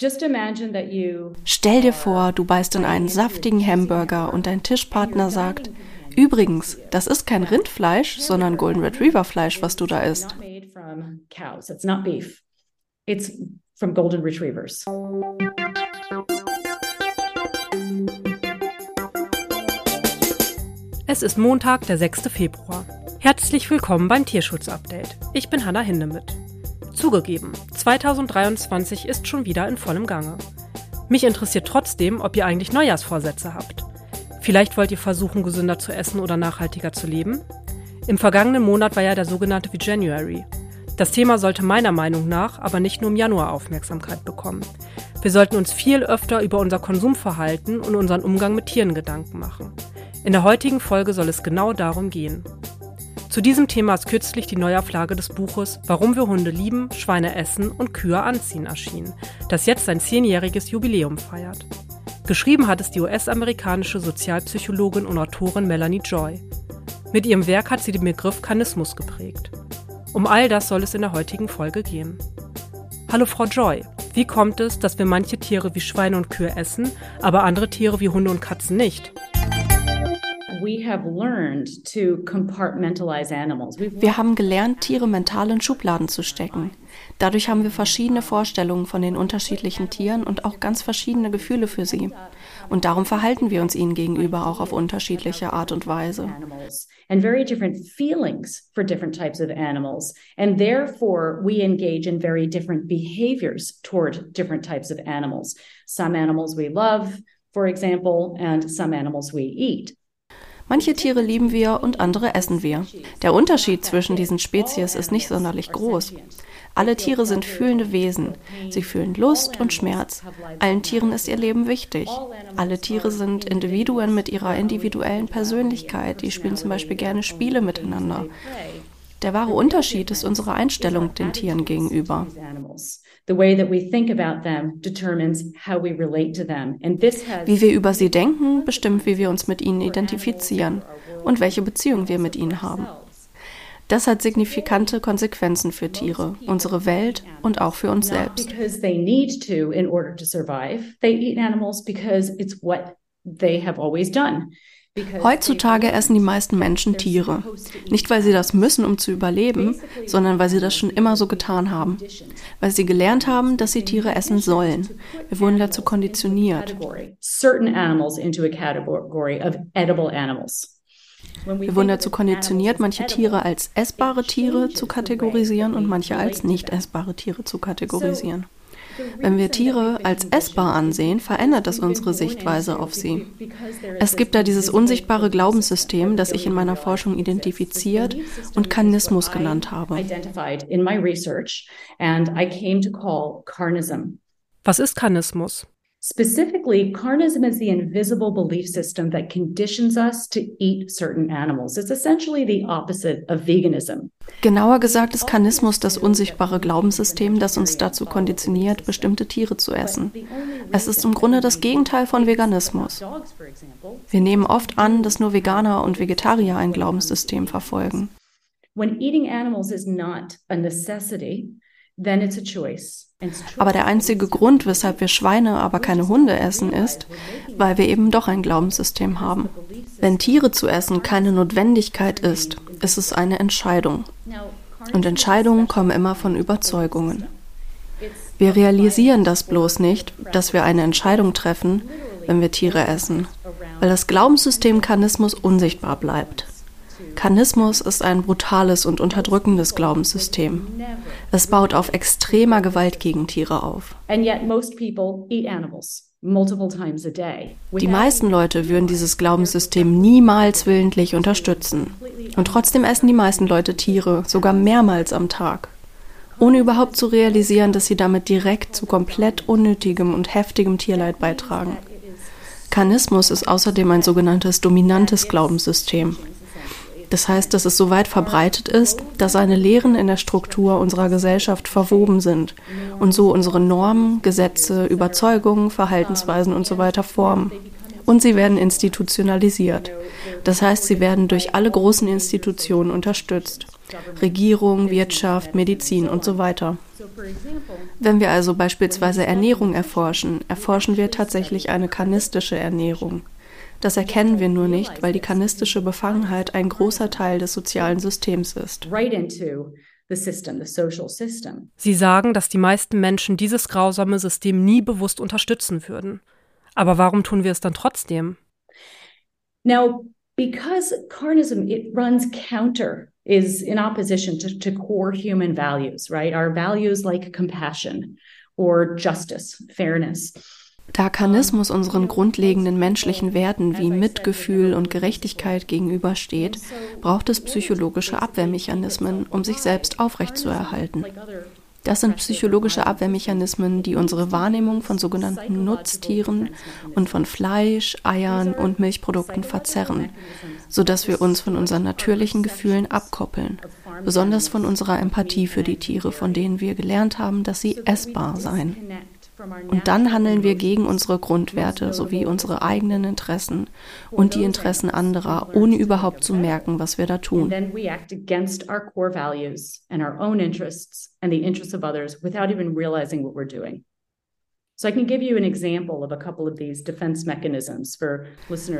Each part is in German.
Stell dir vor, du beißt in einen saftigen Hamburger und dein Tischpartner sagt, übrigens, das ist kein Rindfleisch, sondern Golden Retriever Fleisch, was du da isst. It's from golden retrievers. Es ist Montag, der 6. Februar. Herzlich willkommen beim Tierschutz-Update. Ich bin Hanna Hindemith. Zugegeben, 2023 ist schon wieder in vollem Gange. Mich interessiert trotzdem, ob ihr eigentlich Neujahrsvorsätze habt. Vielleicht wollt ihr versuchen, gesünder zu essen oder nachhaltiger zu leben? Im vergangenen Monat war ja der sogenannte January. Das Thema sollte meiner Meinung nach aber nicht nur im Januar Aufmerksamkeit bekommen. Wir sollten uns viel öfter über unser Konsumverhalten und unseren Umgang mit Tieren Gedanken machen. In der heutigen Folge soll es genau darum gehen. Zu diesem Thema ist kürzlich die Neuauflage des Buches Warum wir Hunde lieben, Schweine essen und Kühe anziehen erschienen, das jetzt sein zehnjähriges Jubiläum feiert. Geschrieben hat es die US-amerikanische Sozialpsychologin und Autorin Melanie Joy. Mit ihrem Werk hat sie den Begriff Kanismus geprägt. Um all das soll es in der heutigen Folge gehen. Hallo Frau Joy, wie kommt es, dass wir manche Tiere wie Schweine und Kühe essen, aber andere Tiere wie Hunde und Katzen nicht? Wir haben gelernt, Tiere mental in Schubladen zu stecken. Dadurch haben wir verschiedene Vorstellungen von den unterschiedlichen Tieren und auch ganz verschiedene Gefühle für sie. Und darum verhalten wir uns ihnen gegenüber auch auf unterschiedliche Art und Weise. And very different feelings for different types of animals. And therefore, we engage in very different behaviors toward different types of animals. Some animals we love, for example, and some animals we eat. Manche Tiere lieben wir und andere essen wir. Der Unterschied zwischen diesen Spezies ist nicht sonderlich groß. Alle Tiere sind fühlende Wesen. Sie fühlen Lust und Schmerz. Allen Tieren ist ihr Leben wichtig. Alle Tiere sind Individuen mit ihrer individuellen Persönlichkeit. Die spielen zum Beispiel gerne Spiele miteinander. Der wahre Unterschied ist unsere Einstellung den Tieren gegenüber. Wie wir über sie denken, bestimmt, wie wir uns mit ihnen identifizieren und welche Beziehung wir mit ihnen haben. Das hat signifikante Konsequenzen für Tiere, unsere Welt und auch für uns selbst. Heutzutage essen die meisten Menschen Tiere. Nicht, weil sie das müssen, um zu überleben, sondern weil sie das schon immer so getan haben. Weil sie gelernt haben, dass sie Tiere essen sollen. Wir wurden dazu konditioniert. Wir wurden dazu konditioniert, manche Tiere als essbare Tiere zu kategorisieren und manche als nicht essbare Tiere zu kategorisieren. Wenn wir Tiere als essbar ansehen, verändert das unsere Sichtweise auf sie. Es gibt da dieses unsichtbare Glaubenssystem, das ich in meiner Forschung identifiziert und Kanismus genannt habe. Was ist Kanismus? Specifically, carnism is the invisible belief system that conditions us to eat certain animals. It's essentially the opposite of veganism. Genauer gesagt ist Kanismus das unsichtbare Glaubenssystem, das uns dazu konditioniert, bestimmte Tiere zu essen. Es ist im Grunde das Gegenteil von Veganismus. Wir nehmen oft an, dass nur Veganer und Vegetarier ein Glaubenssystem verfolgen. When eating animals is not a necessity, Aber der einzige Grund, weshalb wir Schweine, aber keine Hunde essen, ist, weil wir eben doch ein Glaubenssystem haben. Wenn Tiere zu essen keine Notwendigkeit ist, ist es eine Entscheidung. Und Entscheidungen kommen immer von Überzeugungen. Wir realisieren das bloß nicht, dass wir eine Entscheidung treffen, wenn wir Tiere essen, weil das Glaubenssystem Kanismus unsichtbar bleibt. Kanismus ist ein brutales und unterdrückendes Glaubenssystem. Es baut auf extremer Gewalt gegen Tiere auf. Die meisten Leute würden dieses Glaubenssystem niemals willentlich unterstützen. Und trotzdem essen die meisten Leute Tiere, sogar mehrmals am Tag. Ohne überhaupt zu realisieren, dass sie damit direkt zu komplett unnötigem und heftigem Tierleid beitragen. Kanismus ist außerdem ein sogenanntes dominantes Glaubenssystem. Das heißt, dass es so weit verbreitet ist, dass seine Lehren in der Struktur unserer Gesellschaft verwoben sind und so unsere Normen, Gesetze, Überzeugungen, Verhaltensweisen und so formen. Und sie werden institutionalisiert. Das heißt, sie werden durch alle großen Institutionen unterstützt. Regierung, Wirtschaft, Medizin und so weiter. Wenn wir also beispielsweise Ernährung erforschen, erforschen wir tatsächlich eine karnistische Ernährung. Das erkennen wir nur nicht, weil die karnistische Befangenheit ein großer Teil des sozialen Systems ist. Sie sagen, dass die meisten Menschen dieses grausame System nie bewusst unterstützen würden. Aber warum tun wir es dann trotzdem? Now, because carnism it runs counter is in opposition to, to core human values, right? Our values like compassion or justice, fairness. Da Karnismus unseren grundlegenden menschlichen Werten wie Mitgefühl und Gerechtigkeit gegenübersteht, braucht es psychologische Abwehrmechanismen, um sich selbst aufrechtzuerhalten. Das sind psychologische Abwehrmechanismen, die unsere Wahrnehmung von sogenannten Nutztieren und von Fleisch, Eiern und Milchprodukten verzerren, sodass wir uns von unseren natürlichen Gefühlen abkoppeln, besonders von unserer Empathie für die Tiere, von denen wir gelernt haben, dass sie essbar seien. Und dann handeln wir gegen unsere Grundwerte sowie unsere eigenen Interessen und die Interessen anderer, ohne überhaupt zu merken, was wir da tun.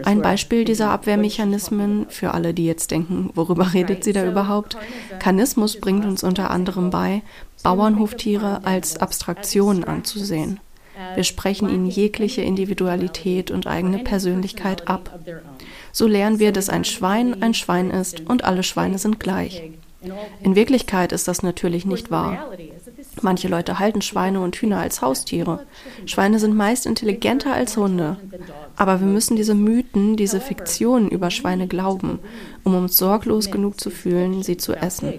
Ein Beispiel dieser Abwehrmechanismen für alle, die jetzt denken, worüber redet sie da überhaupt? Kanismus bringt uns unter anderem bei, Bauernhoftiere als Abstraktionen anzusehen. Wir sprechen ihnen jegliche Individualität und eigene Persönlichkeit ab. So lernen wir, dass ein Schwein ein Schwein ist und alle Schweine sind gleich. In Wirklichkeit ist das natürlich nicht wahr. Manche Leute halten Schweine und Hühner als Haustiere. Schweine sind meist intelligenter als Hunde. Aber wir müssen diese Mythen, diese Fiktionen über Schweine glauben, um uns sorglos genug zu fühlen, sie zu essen.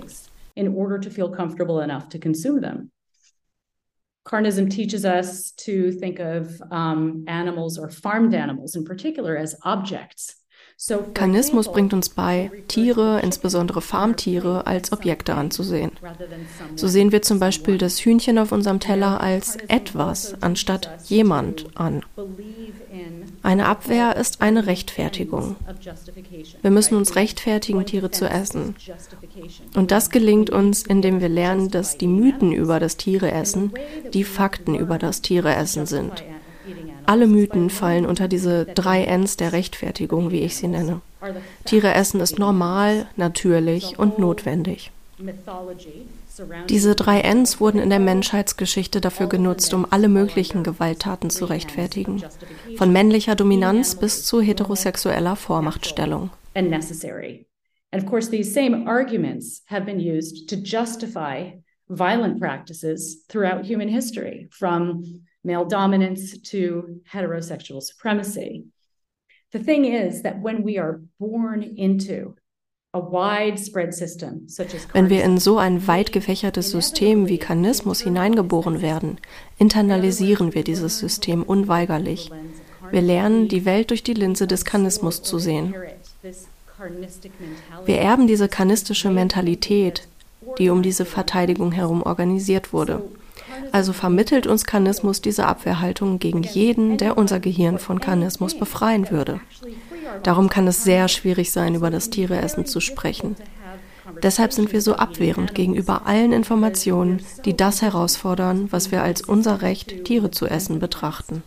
Carnism teaches us to think of um, animals or farmed animals in particular as objects Karnismus bringt uns bei, Tiere, insbesondere Farmtiere, als Objekte anzusehen. So sehen wir zum Beispiel das Hühnchen auf unserem Teller als etwas anstatt jemand an. Eine Abwehr ist eine Rechtfertigung. Wir müssen uns rechtfertigen, Tiere zu essen. Und das gelingt uns, indem wir lernen, dass die Mythen über das Tiereessen die Fakten über das Tiereessen sind. Alle Mythen fallen unter diese drei Ns der Rechtfertigung, wie ich sie nenne. Tiere essen ist normal, natürlich und notwendig. Diese drei Ns wurden in der Menschheitsgeschichte dafür genutzt, um alle möglichen Gewalttaten zu rechtfertigen, von männlicher Dominanz bis zu heterosexueller Vormachtstellung. And of course, these same arguments have been used to justify violent practices throughout human history, from male dominance to heterosexual supremacy. The thing is that when we are born into wenn wir in so ein weit gefächertes System wie Karnismus hineingeboren werden, internalisieren wir dieses System unweigerlich. Wir lernen, die Welt durch die Linse des Karnismus zu sehen. Wir erben diese karnistische Mentalität, die um diese Verteidigung herum organisiert wurde. Also vermittelt uns Karnismus diese Abwehrhaltung gegen jeden, der unser Gehirn von Karnismus befreien würde. Darum kann es sehr schwierig sein, über das Tiereessen zu sprechen. Deshalb sind wir so abwehrend gegenüber allen Informationen, die das herausfordern, was wir als unser Recht, Tiere zu essen, betrachten.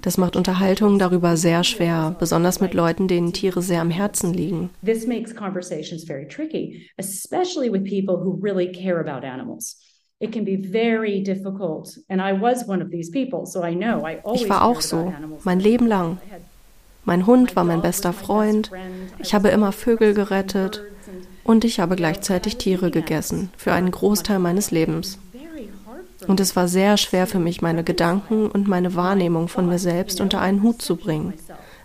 Das macht Unterhaltungen darüber sehr schwer, besonders mit Leuten, denen Tiere sehr am Herzen liegen. This makes conversations very tricky, especially with people who really care about animals. Ich war auch so, mein Leben lang. Mein Hund war mein bester Freund, ich habe immer Vögel gerettet und ich habe gleichzeitig Tiere gegessen, für einen Großteil meines Lebens. Und es war sehr schwer für mich, meine Gedanken und meine Wahrnehmung von mir selbst unter einen Hut zu bringen,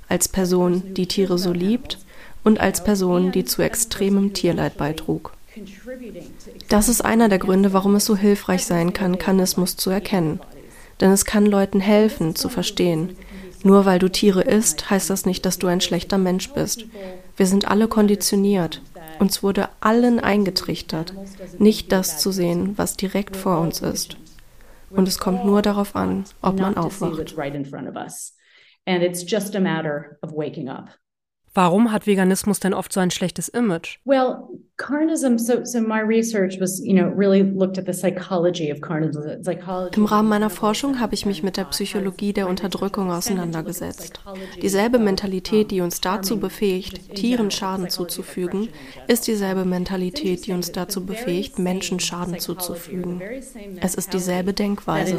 als Person, die Tiere so liebt und als Person, die zu extremem Tierleid beitrug. Das ist einer der Gründe, warum es so hilfreich sein kann, Kanismus zu erkennen. Denn es kann Leuten helfen, zu verstehen. Nur weil du Tiere isst, heißt das nicht, dass du ein schlechter Mensch bist. Wir sind alle konditioniert. Uns wurde allen eingetrichtert, nicht das zu sehen, was direkt vor uns ist. Und es kommt nur darauf an, ob man aufwacht. Warum hat Veganismus denn oft so ein schlechtes Image? Well, carnism, so, so my research was, you know, really looked at the psychology of carnism. Im Rahmen meiner Forschung habe ich mich mit der Psychologie der Unterdrückung auseinandergesetzt. Dieselbe Mentalität, die uns dazu befähigt, Tieren Schaden zuzufügen, ist dieselbe Mentalität, die uns dazu befähigt, Menschen Schaden zuzufügen. Es ist dieselbe Denkweise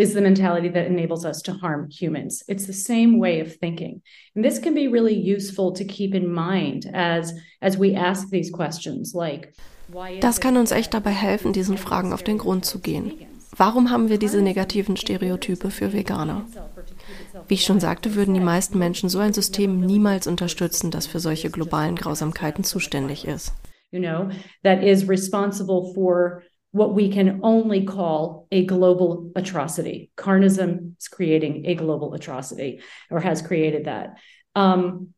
is the mentality that enables us to harm humans. It's the same way of thinking. And this can be really useful to keep in mind as, as we ask these questions like, das kann uns echt dabei helfen, diesen Fragen auf den Grund zu gehen. Warum haben wir diese negativen Stereotype für Veganer? Wie ich schon sagte, würden die meisten Menschen so ein System niemals unterstützen, das für solche globalen Grausamkeiten zuständig ist. You know, that is responsible for what we can only call a global atrocity. Carnism is creating a global atrocity or has created that. Um,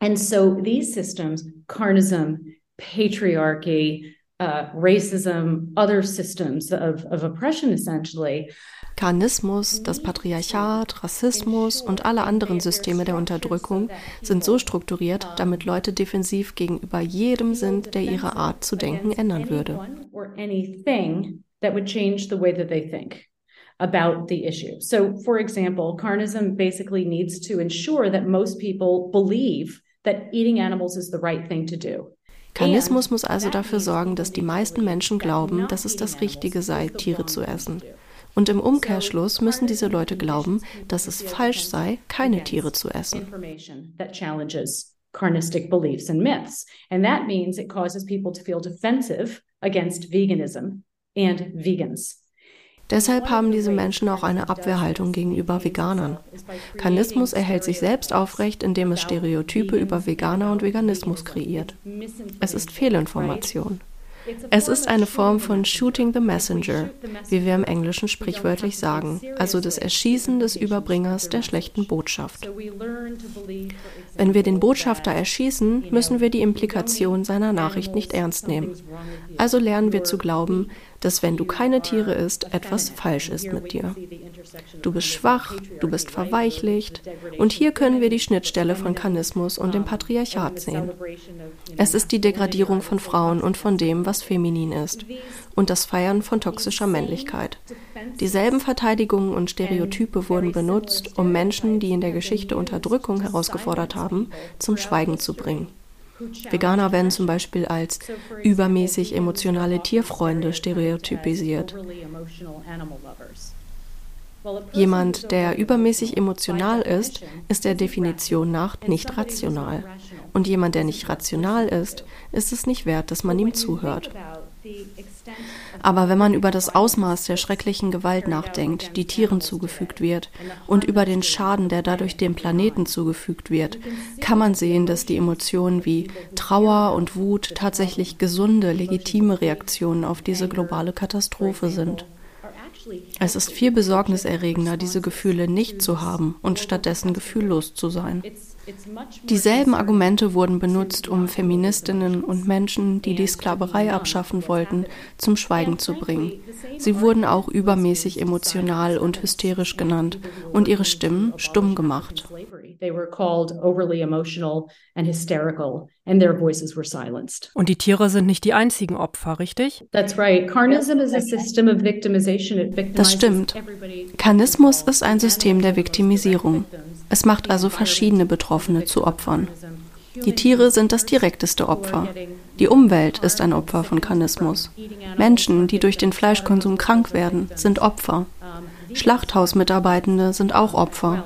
and so these systems, carnism, patriarchy, uh, racism, other systems of, of oppression essentially, Karnismus, das Patriarchat, Rassismus und alle anderen Systeme der Unterdrückung sind so strukturiert, damit Leute defensiv gegenüber jedem sind, der ihre Art zu denken ändern würde. about the issue. So, for example, carnism basically needs to ensure that most people believe that eating animals is the right thing to do. Karnismus muss also dafür sorgen, dass die meisten Menschen glauben, dass es das Richtige sei, Tiere zu essen. Und im Umkehrschluss müssen diese Leute glauben, dass es falsch sei, keine Tiere zu essen. carnistic beliefs and myths. And that means it causes people to feel defensive against veganism and vegans. Deshalb haben diese Menschen auch eine Abwehrhaltung gegenüber Veganern. Karnismus erhält sich selbst aufrecht, indem es Stereotype über Veganer und Veganismus kreiert. Es ist Fehlinformation. Es ist eine Form von Shooting the Messenger, wie wir im Englischen sprichwörtlich sagen, also das Erschießen des Überbringers der schlechten Botschaft. Wenn wir den Botschafter erschießen, müssen wir die Implikation seiner Nachricht nicht ernst nehmen. Also lernen wir zu glauben, dass wenn du keine Tiere isst, etwas falsch ist mit dir. Du bist schwach, du bist verweichlicht und hier können wir die Schnittstelle von Kanismus und dem Patriarchat sehen. Es ist die Degradierung von Frauen und von dem, was feminin ist und das Feiern von toxischer Männlichkeit. Dieselben Verteidigungen und Stereotype wurden benutzt, um Menschen, die in der Geschichte Unterdrückung herausgefordert haben, zum Schweigen zu bringen. Veganer werden zum Beispiel als übermäßig emotionale Tierfreunde stereotypisiert. Jemand, der übermäßig emotional ist, ist der Definition nach nicht rational. Und jemand, der nicht rational ist, ist es nicht wert, dass man ihm zuhört. Aber wenn man über das Ausmaß der schrecklichen Gewalt nachdenkt, die Tieren zugefügt wird, und über den Schaden, der dadurch dem Planeten zugefügt wird, kann man sehen, dass die Emotionen wie Trauer und Wut tatsächlich gesunde, legitime Reaktionen auf diese globale Katastrophe sind. Es ist viel besorgniserregender, diese Gefühle nicht zu haben und stattdessen gefühllos zu sein. Dieselben Argumente wurden benutzt, um Feministinnen und Menschen, die die Sklaverei abschaffen wollten, zum Schweigen zu bringen. Sie wurden auch übermäßig emotional und hysterisch genannt und ihre Stimmen stumm gemacht. Und die Tiere sind nicht die einzigen Opfer, richtig? Das stimmt. Karnismus ist ein System der Viktimisierung. Es macht also verschiedene Betroffene zu Opfern. Die Tiere sind das direkteste Opfer. Die Umwelt ist ein Opfer von Karnismus. Menschen, die durch den Fleischkonsum krank werden, sind Opfer. Schlachthausmitarbeitende sind auch Opfer.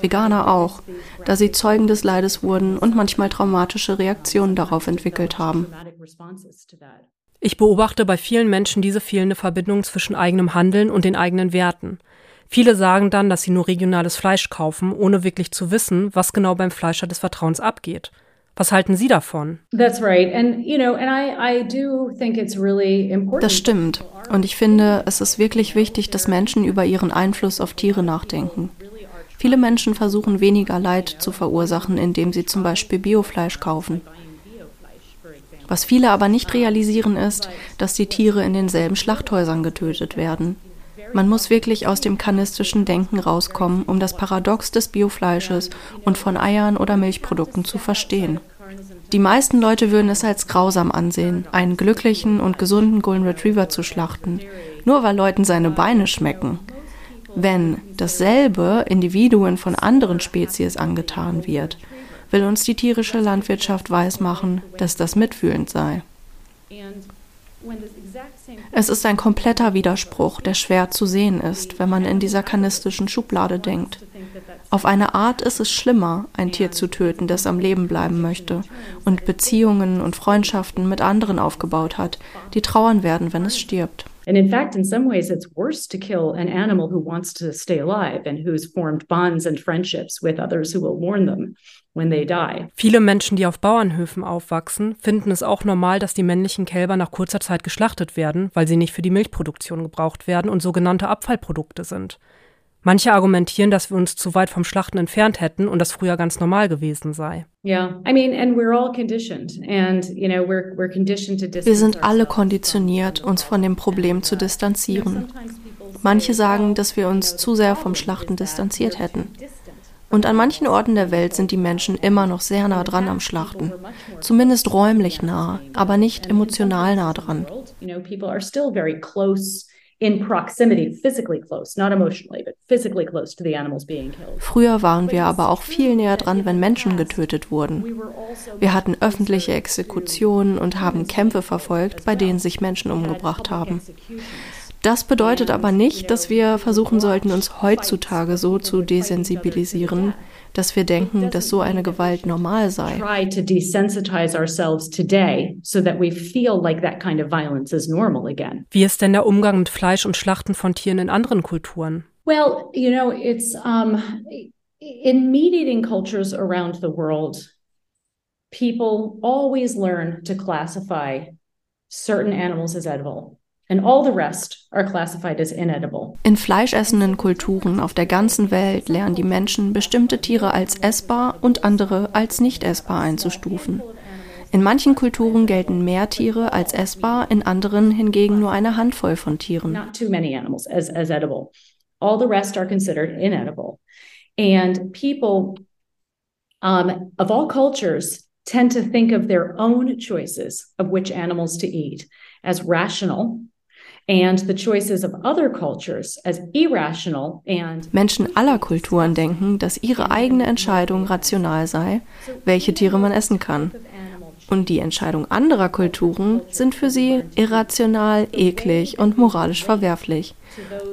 Veganer auch, da sie Zeugen des Leides wurden und manchmal traumatische Reaktionen darauf entwickelt haben. Ich beobachte bei vielen Menschen diese fehlende Verbindung zwischen eigenem Handeln und den eigenen Werten. Viele sagen dann, dass sie nur regionales Fleisch kaufen, ohne wirklich zu wissen, was genau beim Fleischer des Vertrauens abgeht. Was halten Sie davon? Das stimmt. Und ich finde, es ist wirklich wichtig, dass Menschen über ihren Einfluss auf Tiere nachdenken. Viele Menschen versuchen weniger Leid zu verursachen, indem sie zum Beispiel Biofleisch kaufen. Was viele aber nicht realisieren ist, dass die Tiere in denselben Schlachthäusern getötet werden. Man muss wirklich aus dem kanistischen Denken rauskommen, um das Paradox des Biofleisches und von Eiern oder Milchprodukten zu verstehen. Die meisten Leute würden es als grausam ansehen, einen glücklichen und gesunden Golden Retriever zu schlachten, nur weil Leuten seine Beine schmecken. Wenn dasselbe Individuen von anderen Spezies angetan wird, will uns die tierische Landwirtschaft weismachen, dass das mitfühlend sei. Es ist ein kompletter Widerspruch, der schwer zu sehen ist, wenn man in dieser kanistischen Schublade denkt. Auf eine Art ist es schlimmer, ein Tier zu töten, das am Leben bleiben möchte und Beziehungen und Freundschaften mit anderen aufgebaut hat, die trauern werden, wenn es stirbt. And in fact, in some ways, it's worse to kill an animal who wants to stay alive and who's formed bonds and friendships with others who will warn them when they die. Viele Menschen, die auf Bauernhöfen aufwachsen, finden es auch normal, dass die männlichen Kälber nach kurzer Zeit geschlachtet werden, weil sie nicht für die Milchproduktion gebraucht werden und sogenannte Abfallprodukte sind. Manche argumentieren, dass wir uns zu weit vom Schlachten entfernt hätten und das früher ganz normal gewesen sei. Wir sind alle konditioniert, uns von dem Problem zu distanzieren. Manche sagen, dass wir uns zu sehr vom Schlachten distanziert hätten. Und an manchen Orten der Welt sind die Menschen immer noch sehr nah dran am Schlachten. Zumindest räumlich nah, aber nicht emotional nah dran in proximity, physically close, not emotionally, but physically close to the animals being killed. Früher waren wir aber auch viel näher dran, wenn Menschen getötet wurden. Wir hatten öffentliche Exekutionen und haben Kämpfe verfolgt, bei denen sich Menschen umgebracht haben. Das bedeutet aber nicht, dass wir versuchen sollten, uns heutzutage so zu desensibilisieren, dass wir denken, dass so eine Gewalt normal sei. Wie ist denn der Umgang mit Fleisch und Schlachten von Tieren in anderen Kulturen? Well, you know, it's um, in meat eating cultures around the world, people always learn to classify certain animals as edible. And all the rest are classified as inedible. In fleischessenden Kulturen auf der ganzen Welt lernen die Menschen bestimmte Tiere als essbar und andere als nicht essbar einzustufen. In manchen Kulturen gelten mehr Tiere als essbar, in anderen hingegen nur eine Handvoll von Tieren. Not too many animals as, as edible. All the rest are considered inedible. And people um, of all cultures tend to think of their own choices of which animals to eat as rational Menschen aller Kulturen denken, dass ihre eigene Entscheidung rational sei, welche Tiere man essen kann. Und die Entscheidung anderer Kulturen sind für sie irrational, eklig und moralisch verwerflich.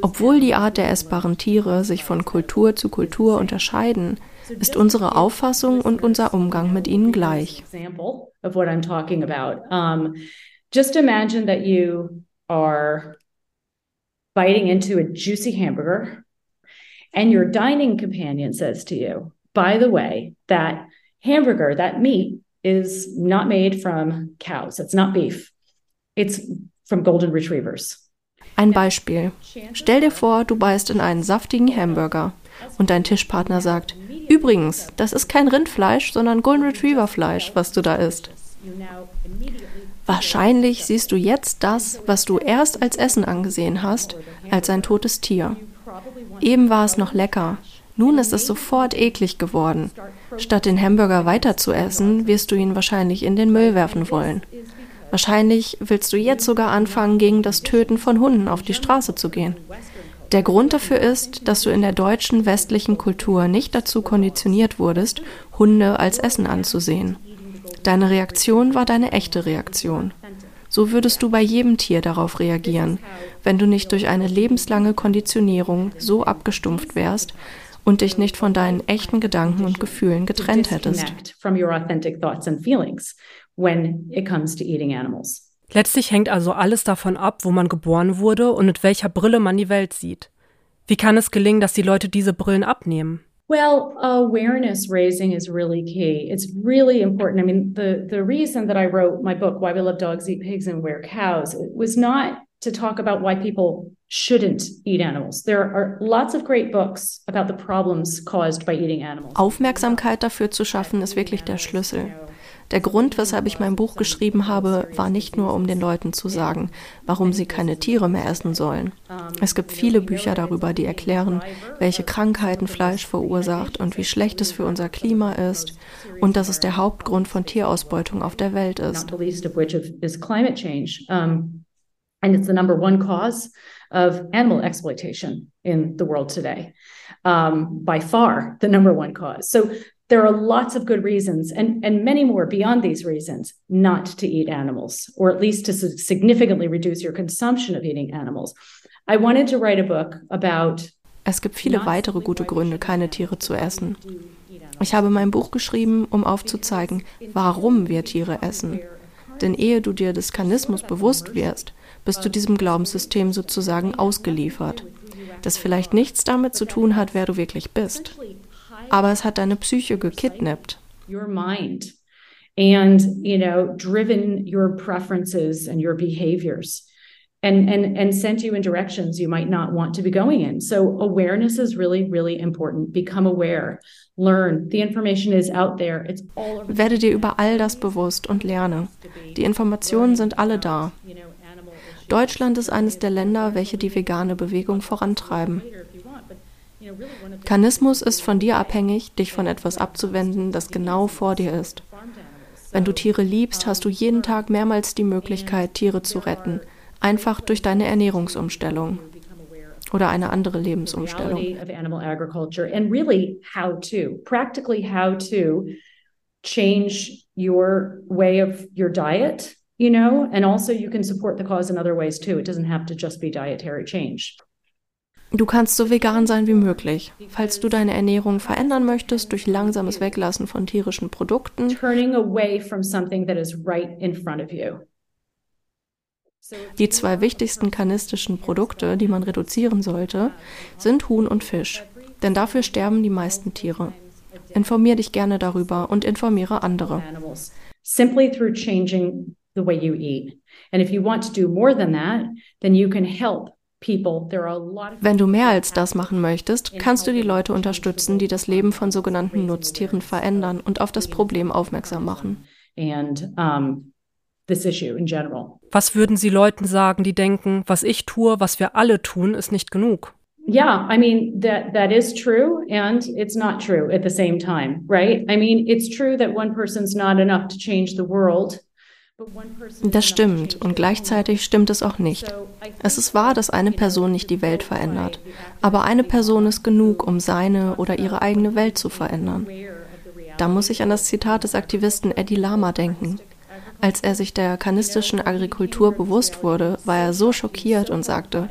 Obwohl die Art der essbaren Tiere sich von Kultur zu Kultur unterscheiden, ist unsere Auffassung und unser Umgang mit ihnen gleich. Just imagine that you are biting into a juicy hamburger, and your dining companion says to you, by the way, that hamburger, that meat, is not made from cows. It's not beef. It's from golden retrievers. Ein Beispiel. Stell dir vor, du beißt in einen saftigen Hamburger und dein Tischpartner sagt, übrigens, das ist kein Rindfleisch, sondern Golden Retriever Fleisch, was du da isst. Wahrscheinlich siehst du jetzt das, was du erst als Essen angesehen hast, als ein totes Tier. Eben war es noch lecker. Nun ist es sofort eklig geworden. Statt den Hamburger weiter zu essen, wirst du ihn wahrscheinlich in den Müll werfen wollen. Wahrscheinlich willst du jetzt sogar anfangen, gegen das Töten von Hunden auf die Straße zu gehen. Der Grund dafür ist, dass du in der deutschen westlichen Kultur nicht dazu konditioniert wurdest, Hunde als Essen anzusehen. Deine Reaktion war deine echte Reaktion. So würdest du bei jedem Tier darauf reagieren, wenn du nicht durch eine lebenslange Konditionierung so abgestumpft wärst und dich nicht von deinen echten Gedanken und Gefühlen getrennt hättest. Letztlich hängt also alles davon ab, wo man geboren wurde und mit welcher Brille man die Welt sieht. Wie kann es gelingen, dass die Leute diese Brillen abnehmen? Well, awareness raising is really key. It's really important. I mean, the the reason that I wrote my book, Why We Love Dogs, Eat Pigs, and Wear Cows, was not to talk about why people shouldn't eat animals. There are lots of great books about the problems caused by eating animals. Aufmerksamkeit dafür zu schaffen, ist wirklich der Schlüssel. Der Grund, weshalb ich mein Buch geschrieben habe, war nicht nur, um den Leuten zu sagen, warum sie keine Tiere mehr essen sollen. Es gibt viele Bücher darüber, die erklären, welche Krankheiten Fleisch verursacht und wie schlecht es für unser Klima ist und dass es der Hauptgrund von Tierausbeutung auf der Welt ist. And it's the number one cause of animal exploitation in the world today, um, by far the number one cause. So there are lots of good reasons and, and many more beyond these reasons not to eat animals, or at least to significantly reduce your consumption of eating animals. I wanted to write a book about. Es gibt viele weitere gute Gründe, keine Tiere zu essen. Ich habe mein Buch geschrieben, um aufzuzeigen, warum wir Tiere essen. Denn ehe du dir des Kanismus bewusst wirst, bist du diesem Glaubenssystem sozusagen ausgeliefert, das vielleicht nichts damit zu tun hat, wer du wirklich bist. Aber es hat deine Psyche gekidnappt. Your mind and, you know, driven your preferences and your behaviors. And, and, and sent you in directions you might not want to be going in. So, awareness is really, really important. Become aware, learn. The information is out there. It's all over Werde dir über all das bewusst und lerne. Die Informationen sind alle da. Deutschland ist eines der Länder, welche die vegane Bewegung vorantreiben. Kanismus ist von dir abhängig, dich von etwas abzuwenden, das genau vor dir ist. Wenn du Tiere liebst, hast du jeden Tag mehrmals die Möglichkeit, Tiere zu retten, einfach durch deine Ernährungsumstellung oder eine andere Lebensumstellung. change your way of your diet you know, and also you can support the cause in other ways too. It doesn't have to just be dietary change. Du kannst so vegan sein wie möglich. Falls du deine Ernährung verändern möchtest durch langsames Weglassen von tierischen Produkten. Die zwei wichtigsten kanistischen Produkte, die man reduzieren sollte, sind Huhn und Fisch. Denn dafür sterben die meisten Tiere. Informier dich gerne darüber und informiere andere. Simply through changing the way you eat. And if you want to do more than that, then you can help wenn du mehr als das machen möchtest, kannst du die Leute unterstützen, die das Leben von sogenannten Nutztieren verändern und auf das Problem aufmerksam machen. Was würden Sie Leuten sagen, die denken, was ich tue, was wir alle tun, ist nicht genug? Yeah, I mean that that is true and it's not true at the same time, right? I mean, it's true that one person's not enough to change the world. Das stimmt und gleichzeitig stimmt es auch nicht. Es ist wahr, dass eine Person nicht die Welt verändert, aber eine Person ist genug, um seine oder ihre eigene Welt zu verändern. Da muss ich an das Zitat des Aktivisten Eddie Lama denken. Als er sich der kanistischen Agrikultur bewusst wurde, war er so schockiert und sagte,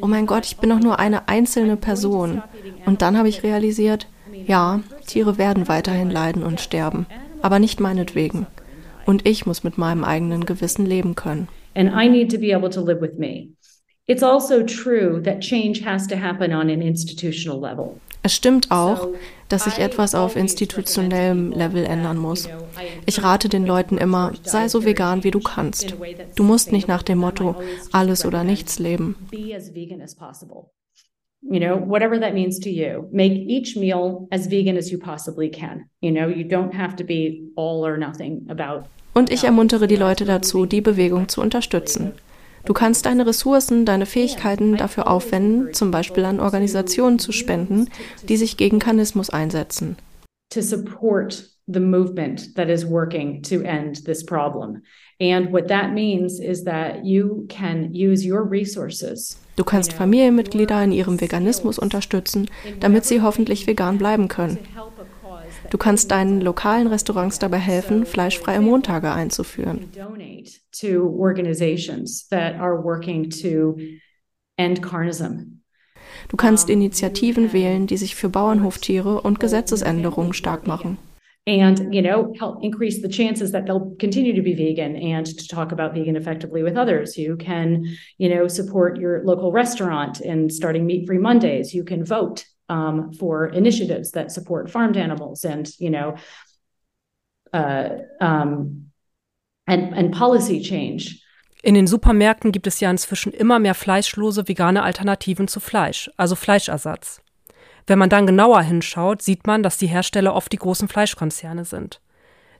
oh mein Gott, ich bin doch nur eine einzelne Person. Und dann habe ich realisiert, ja, Tiere werden weiterhin leiden und sterben, aber nicht meinetwegen. Und ich muss mit meinem eigenen Gewissen leben können. And I need to be able to live with me. It's also true that change has to happen on an institutional level. Es stimmt auch, dass sich etwas auf institutionellem Level ändern muss. Ich rate den Leuten immer, sei so vegan, wie du kannst. Du musst nicht nach dem Motto alles oder nichts leben. You know, whatever that means to you, make each meal as vegan as you possibly can. You know, you don't have to be all or nothing about und ich ermuntere die Leute dazu, die Bewegung zu unterstützen. Du kannst deine Ressourcen, deine Fähigkeiten dafür aufwenden, zum Beispiel an Organisationen zu spenden, die sich gegen Kanismus einsetzen. To support the movement that is working to end this problem. And what that means is that you can use your resources. Du kannst Familienmitglieder in ihrem Veganismus unterstützen, damit sie hoffentlich vegan bleiben können. Du kannst deinen lokalen Restaurants dabei helfen, fleischfreie Montage einzuführen. Du kannst Initiativen wählen, die sich für Bauernhoftiere und Gesetzesänderungen stark machen. And you know help increase the chances that they'll continue to be vegan and to talk about vegan effectively with others you can you know support your local restaurant in starting meat free mondays you can vote um, for initiatives that support farmed animals and you know uh, um, and, and policy change. In den Supermärkten gibt es ja inzwischen immer mehr fleischlose vegane Alternativen zu Fleisch, also Fleischersatz. Wenn man dann genauer hinschaut, sieht man, dass die Hersteller oft die großen Fleischkonzerne sind.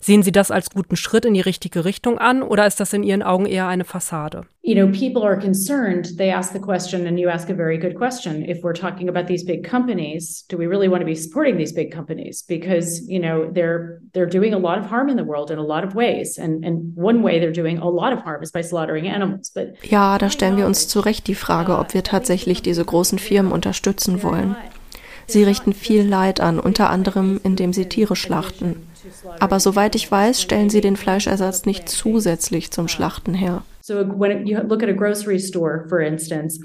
Sehen Sie das als guten Schritt in die richtige Richtung an oder ist das in Ihren Augen eher eine Fassade? You know, people are concerned. They ask the question, and you ask a very good question. If we're talking about these big companies, do we really want to be supporting these big companies? Because you know they're they're doing a lot of harm in the world in a lot of ways, and and one way they're doing a lot of harm is by slaughtering animals. But ja, da stellen wir uns zu Recht die Frage, ob wir tatsächlich diese großen Firmen unterstützen wollen. Sie richten viel Leid an, unter anderem indem sie Tiere schlachten. Aber soweit ich weiß, stellen sie den Fleischersatz nicht zusätzlich zum Schlachten her. So when you look at a grocery store, for instance,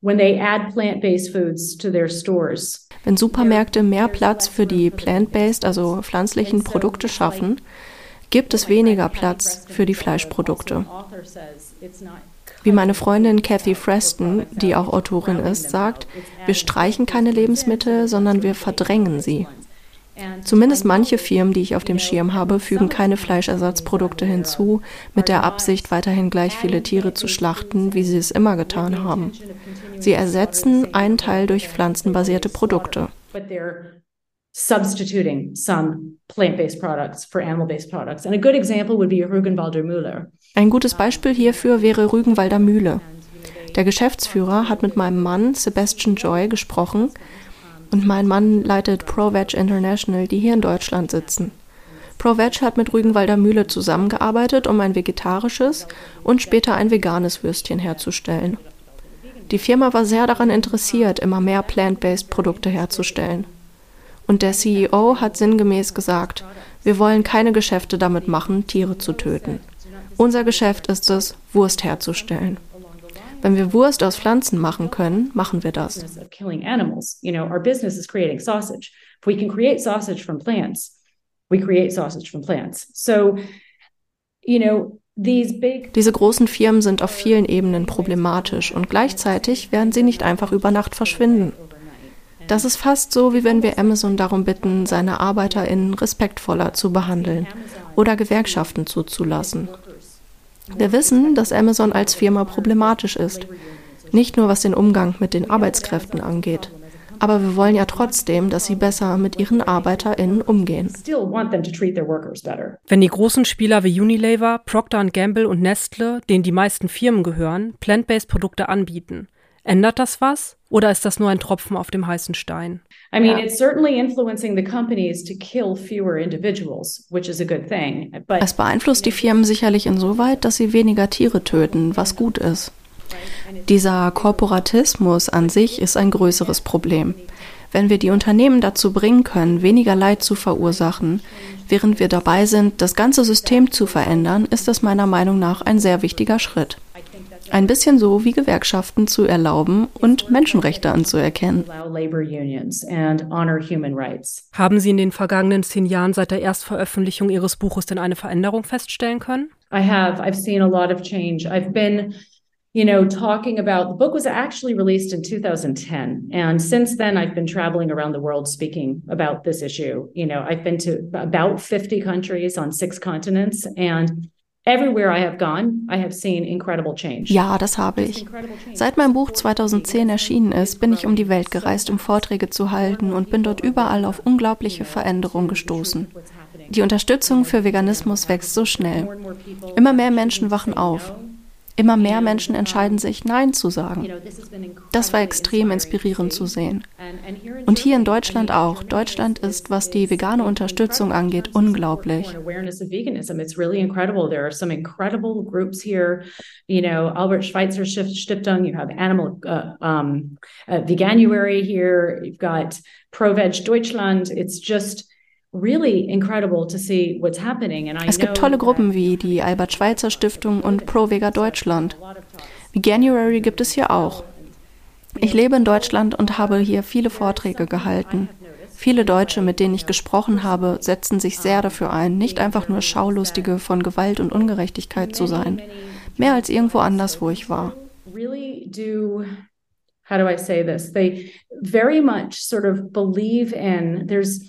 when they add plant-based foods to their stores. Wenn Supermärkte mehr Platz für die plant-based, also pflanzlichen Produkte schaffen, gibt es weniger Platz für die Fleischprodukte. Wie meine Freundin Kathy Freston, die auch Autorin ist, sagt, wir streichen keine Lebensmittel, sondern wir verdrängen sie. Zumindest manche Firmen, die ich auf dem Schirm habe, fügen keine Fleischersatzprodukte hinzu, mit der Absicht, weiterhin gleich viele Tiere zu schlachten, wie sie es immer getan haben. Sie ersetzen einen Teil durch pflanzenbasierte Produkte. Substituting some plant-based products for animal-based products. And a good example would be Rügenwalder Müller. Ein gutes Beispiel hierfür wäre Rügenwalder Mühle. Der Geschäftsführer hat mit meinem Mann Sebastian Joy gesprochen, und mein Mann leitet ProVeg International, die hier in Deutschland sitzen. ProVeg hat mit Rügenwalder Mühle zusammengearbeitet, um ein vegetarisches und später ein veganes Würstchen herzustellen. Die Firma war sehr daran interessiert, immer mehr plant-based Produkte herzustellen. Und der CEO hat sinngemäß gesagt, wir wollen keine Geschäfte damit machen, Tiere zu töten. Unser Geschäft ist es, Wurst herzustellen. Wenn wir Wurst aus Pflanzen machen können, machen wir das. Diese großen Firmen sind auf vielen Ebenen problematisch und gleichzeitig werden sie nicht einfach über Nacht verschwinden. Das ist fast so, wie wenn wir Amazon darum bitten, seine ArbeiterInnen respektvoller zu behandeln oder Gewerkschaften zuzulassen. Wir wissen, dass Amazon als Firma problematisch ist. Nicht nur was den Umgang mit den Arbeitskräften angeht. Aber wir wollen ja trotzdem, dass sie besser mit ihren ArbeiterInnen umgehen. Wenn die großen Spieler wie Unilever, Procter Gamble und Nestle, denen die meisten Firmen gehören, plant-based Produkte anbieten, ändert das was? Oder ist das nur ein Tropfen auf dem heißen Stein? I mean, it's certainly influencing the companies to kill fewer individuals, which is a good thing. But es beeinflusst die Firmen sicherlich insoweit, dass sie weniger Tiere töten, was gut ist. Dieser Korporatismus an sich ist ein größeres Problem. Wenn wir die Unternehmen dazu bringen können, weniger Leid zu verursachen, während wir dabei sind, das ganze System zu verändern, ist das meiner Meinung nach ein sehr wichtiger Schritt. Ein bisschen so wie Gewerkschaften zu erlauben und Menschenrechte anzuerkennen. Haben Sie in den vergangenen zehn Jahren seit der Erstveröffentlichung Ihres Buches denn eine Veränderung feststellen können? I have. I've seen a lot of change. I've been you know, talking about the book was actually released in 2010. And since then, I've been traveling around the world speaking about this issue. You know, I've been to about 50 countries on six continents. And Ja, das habe ich. Seit mein Buch 2010 erschienen ist, bin ich um die Welt gereist, um Vorträge zu halten und bin dort überall auf unglaubliche Veränderungen gestoßen. Die Unterstützung für Veganismus wächst so schnell. Immer mehr Menschen wachen auf. Immer mehr Menschen entscheiden sich, Nein zu sagen. Das war extrem inspirierend zu sehen. Und hier in Deutschland auch. Deutschland ist, was die vegane Unterstützung angeht, unglaublich. Albert Schweitzer Stiftung, you have Animal uh, uh, Veganuary here, you've got ProVeg Deutschland. It's just really incredible to see what's happening. And I es gibt tolle Gruppen wie die Albert Schweitzer Stiftung und ProVega Deutschland. Wie January gibt es hier auch. Ich lebe in Deutschland und habe hier viele Vorträge gehalten. Viele Deutsche, mit denen ich gesprochen habe, setzen sich sehr dafür ein, nicht einfach nur Schaulustige von Gewalt und Ungerechtigkeit zu sein. Mehr als irgendwo anders, wo ich war. How do I say this? They very much sort of believe in there's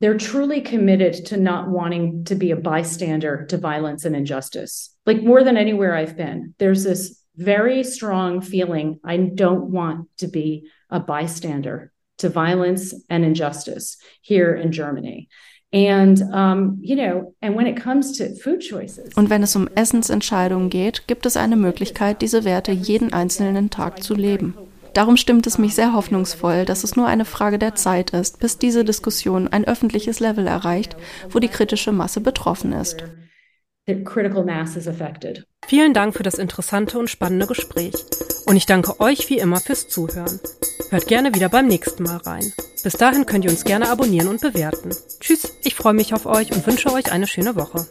they're truly committed to not wanting to be a bystander to violence and injustice. Like more than anywhere I've been, there's this very strong feeling I don't want to be a bystander to violence and injustice here in Germany. And, um, you know, and when it comes to food choices. Und wenn es um Essensentscheidungen geht, gibt es eine Möglichkeit, diese Werte jeden einzelnen Tag zu leben. Darum stimmt es mich sehr hoffnungsvoll, dass es nur eine Frage der Zeit ist, bis diese Diskussion ein öffentliches Level erreicht, wo die kritische Masse betroffen ist. Vielen Dank für das interessante und spannende Gespräch. Und ich danke euch wie immer fürs Zuhören. Hört gerne wieder beim nächsten Mal rein. Bis dahin könnt ihr uns gerne abonnieren und bewerten. Tschüss, ich freue mich auf euch und wünsche euch eine schöne Woche.